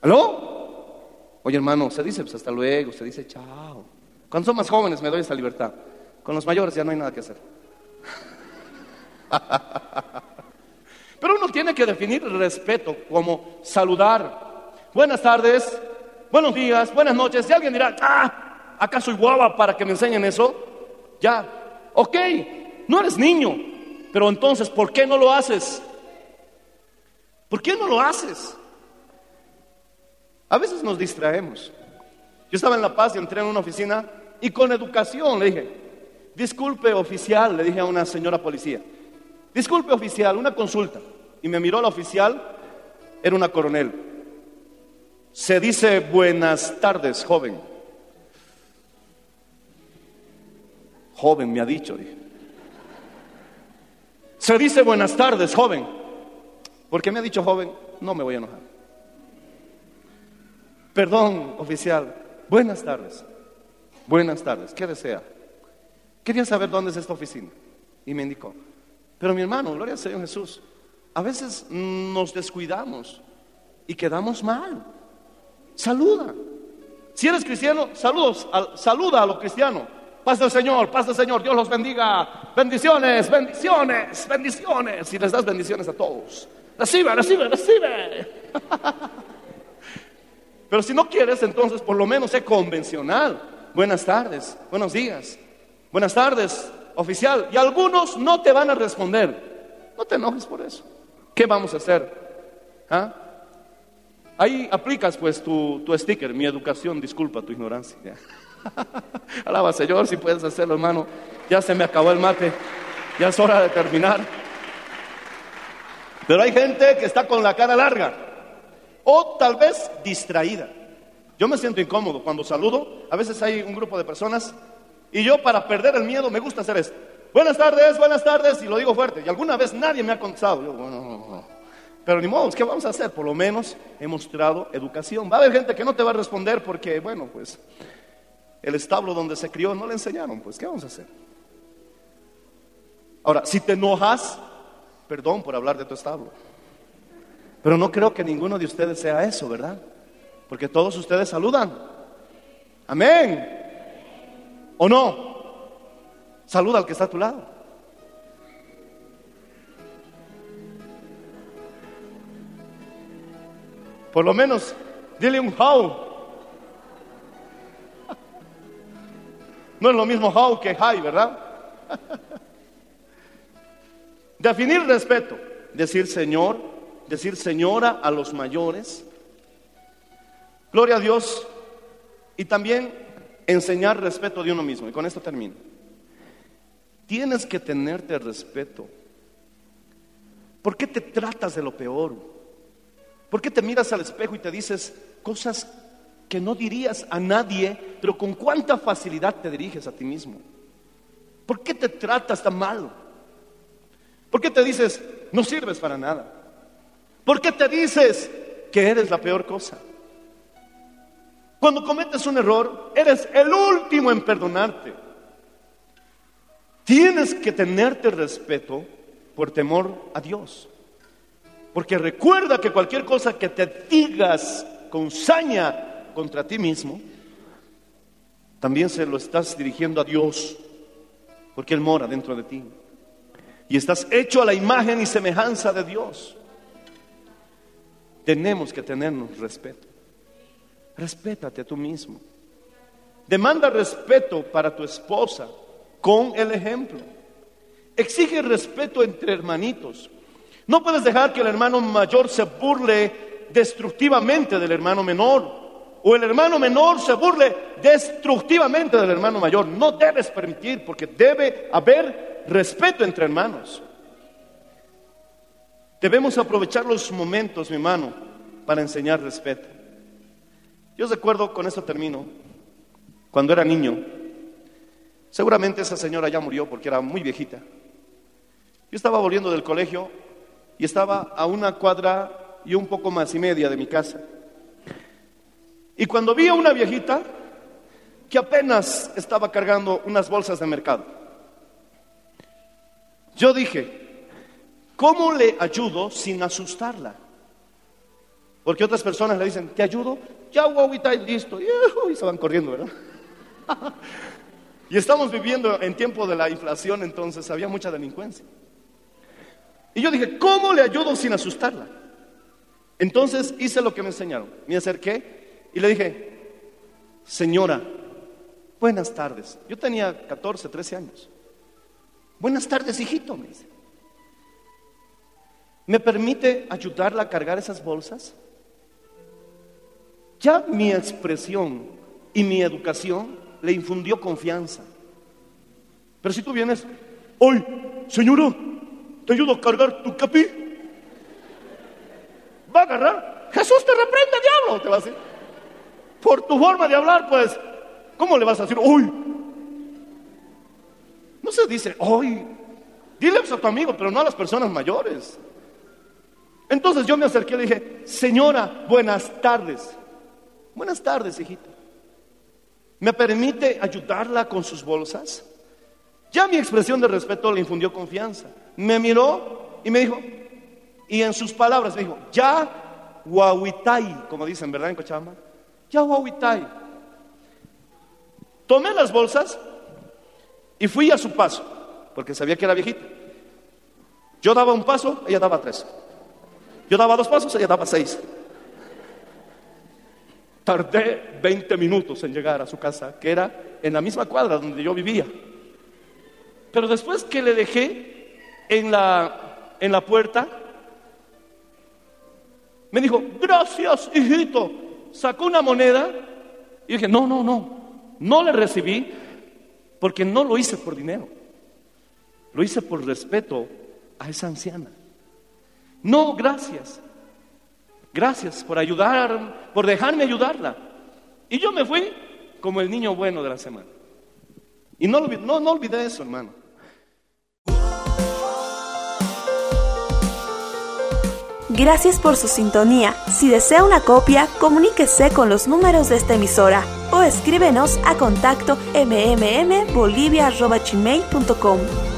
¿Aló? Oye, hermano, se dice pues hasta luego, se dice chao. Cuando son más jóvenes me doy esa libertad. Con los mayores ya no hay nada que hacer. Pero uno tiene que definir respeto como saludar. Buenas tardes, buenos días, buenas noches. Y alguien dirá, ah, ¿acaso soy guava para que me enseñen eso? Ya, ok, no eres niño, pero entonces, ¿por qué no lo haces? ¿Por qué no lo haces? A veces nos distraemos. Yo estaba en La Paz y entré en una oficina y con educación le dije, disculpe oficial, le dije a una señora policía, disculpe oficial, una consulta. Y me miró la oficial, era una coronel. Se dice buenas tardes, joven. Joven, me ha dicho, dije. Se dice buenas tardes, joven. Porque me ha dicho joven, no me voy a enojar. Perdón, oficial. Buenas tardes. Buenas tardes. ¿Qué desea? Quería saber dónde es esta oficina. Y me indicó. Pero mi hermano, gloria al Señor Jesús, a veces nos descuidamos y quedamos mal. Saluda. Si eres cristiano, saludos, al- saluda a los cristianos. Paz del Señor, paz del Señor, Dios los bendiga. Bendiciones, bendiciones, bendiciones. Y les das bendiciones a todos. Recibe, recibe, recibe. Pero si no quieres, entonces por lo menos sé convencional. Buenas tardes, buenos días. Buenas tardes, oficial. Y algunos no te van a responder. No te enojes por eso. ¿Qué vamos a hacer? ¿Ah? Ahí aplicas pues tu, tu sticker, mi educación, disculpa tu ignorancia. Alaba Señor si puedes hacerlo, hermano. Ya se me acabó el mate. Ya es hora de terminar. Pero hay gente que está con la cara larga o tal vez distraída. Yo me siento incómodo cuando saludo. A veces hay un grupo de personas y yo para perder el miedo me gusta hacer esto. Buenas tardes, buenas tardes y lo digo fuerte. Y alguna vez nadie me ha contestado. Yo, bueno, no, no. Pero ni modo, ¿qué vamos a hacer? Por lo menos he mostrado educación. Va a haber gente que no te va a responder porque, bueno, pues el establo donde se crió no le enseñaron. Pues, ¿qué vamos a hacer? Ahora, si te enojas, perdón por hablar de tu establo. Pero no creo que ninguno de ustedes sea eso, ¿verdad? Porque todos ustedes saludan. Amén. ¿O no? Saluda al que está a tu lado. Por lo menos, dile un how. No es lo mismo how que hi, ¿verdad? Definir respeto, decir Señor, decir señora a los mayores. Gloria a Dios. Y también enseñar respeto de uno mismo. Y con esto termino. Tienes que tenerte respeto. ¿Por qué te tratas de lo peor? ¿Por qué te miras al espejo y te dices cosas que no dirías a nadie, pero con cuánta facilidad te diriges a ti mismo? ¿Por qué te tratas tan mal? ¿Por qué te dices, no sirves para nada? ¿Por qué te dices que eres la peor cosa? Cuando cometes un error, eres el último en perdonarte. Tienes que tenerte respeto por temor a Dios. Porque recuerda que cualquier cosa que te digas con saña contra ti mismo, también se lo estás dirigiendo a Dios, porque Él mora dentro de ti. Y estás hecho a la imagen y semejanza de Dios. Tenemos que tenernos respeto. Respétate a tú mismo. Demanda respeto para tu esposa con el ejemplo. Exige respeto entre hermanitos. No puedes dejar que el hermano mayor se burle destructivamente del hermano menor o el hermano menor se burle destructivamente del hermano mayor. No debes permitir porque debe haber respeto entre hermanos. Debemos aprovechar los momentos, mi hermano, para enseñar respeto. Yo recuerdo, con esto termino, cuando era niño, seguramente esa señora ya murió porque era muy viejita. Yo estaba volviendo del colegio y estaba a una cuadra y un poco más y media de mi casa. Y cuando vi a una viejita que apenas estaba cargando unas bolsas de mercado, yo dije, ¿cómo le ayudo sin asustarla? Porque otras personas le dicen, ¿te ayudo? Ya, guaguita, listo. Y se van corriendo, ¿verdad? y estamos viviendo en tiempo de la inflación, entonces había mucha delincuencia. Y yo dije, ¿cómo le ayudo sin asustarla? Entonces hice lo que me enseñaron. Me acerqué y le dije, señora, buenas tardes. Yo tenía 14, 13 años. Buenas tardes, hijito, me dice. ¿Me permite ayudarla a cargar esas bolsas? Ya mi expresión y mi educación le infundió confianza. Pero si tú vienes, hoy, señora, te ayudo a cargar tu capi, va a agarrar, Jesús te reprende, diablo, te va a decir. Por tu forma de hablar, pues, ¿cómo le vas a decir hoy? No se dice hoy. Dile a tu amigo, pero no a las personas mayores. Entonces yo me acerqué y le dije, señora, buenas tardes. Buenas tardes, hijito. ¿Me permite ayudarla con sus bolsas? Ya mi expresión de respeto le infundió confianza. Me miró y me dijo, y en sus palabras me dijo, ya guahuitai, como dicen, ¿verdad en Cochabamba? Ya guahuitai. Tomé las bolsas y fui a su paso, porque sabía que era viejita. Yo daba un paso, ella daba tres. Yo daba dos pasos, ella daba seis. Tardé 20 minutos en llegar a su casa, que era en la misma cuadra donde yo vivía. Pero después que le dejé en la, en la puerta, me dijo, gracias, hijito. Sacó una moneda y dije, no, no, no, no le recibí porque no lo hice por dinero. Lo hice por respeto a esa anciana. No, gracias. Gracias por ayudar, por dejarme ayudarla. Y yo me fui como el niño bueno de la semana. Y no, no, no olvidé eso, hermano. Gracias por su sintonía. Si desea una copia, comuníquese con los números de esta emisora o escríbenos a contacto mmmbolivia.gmail.com.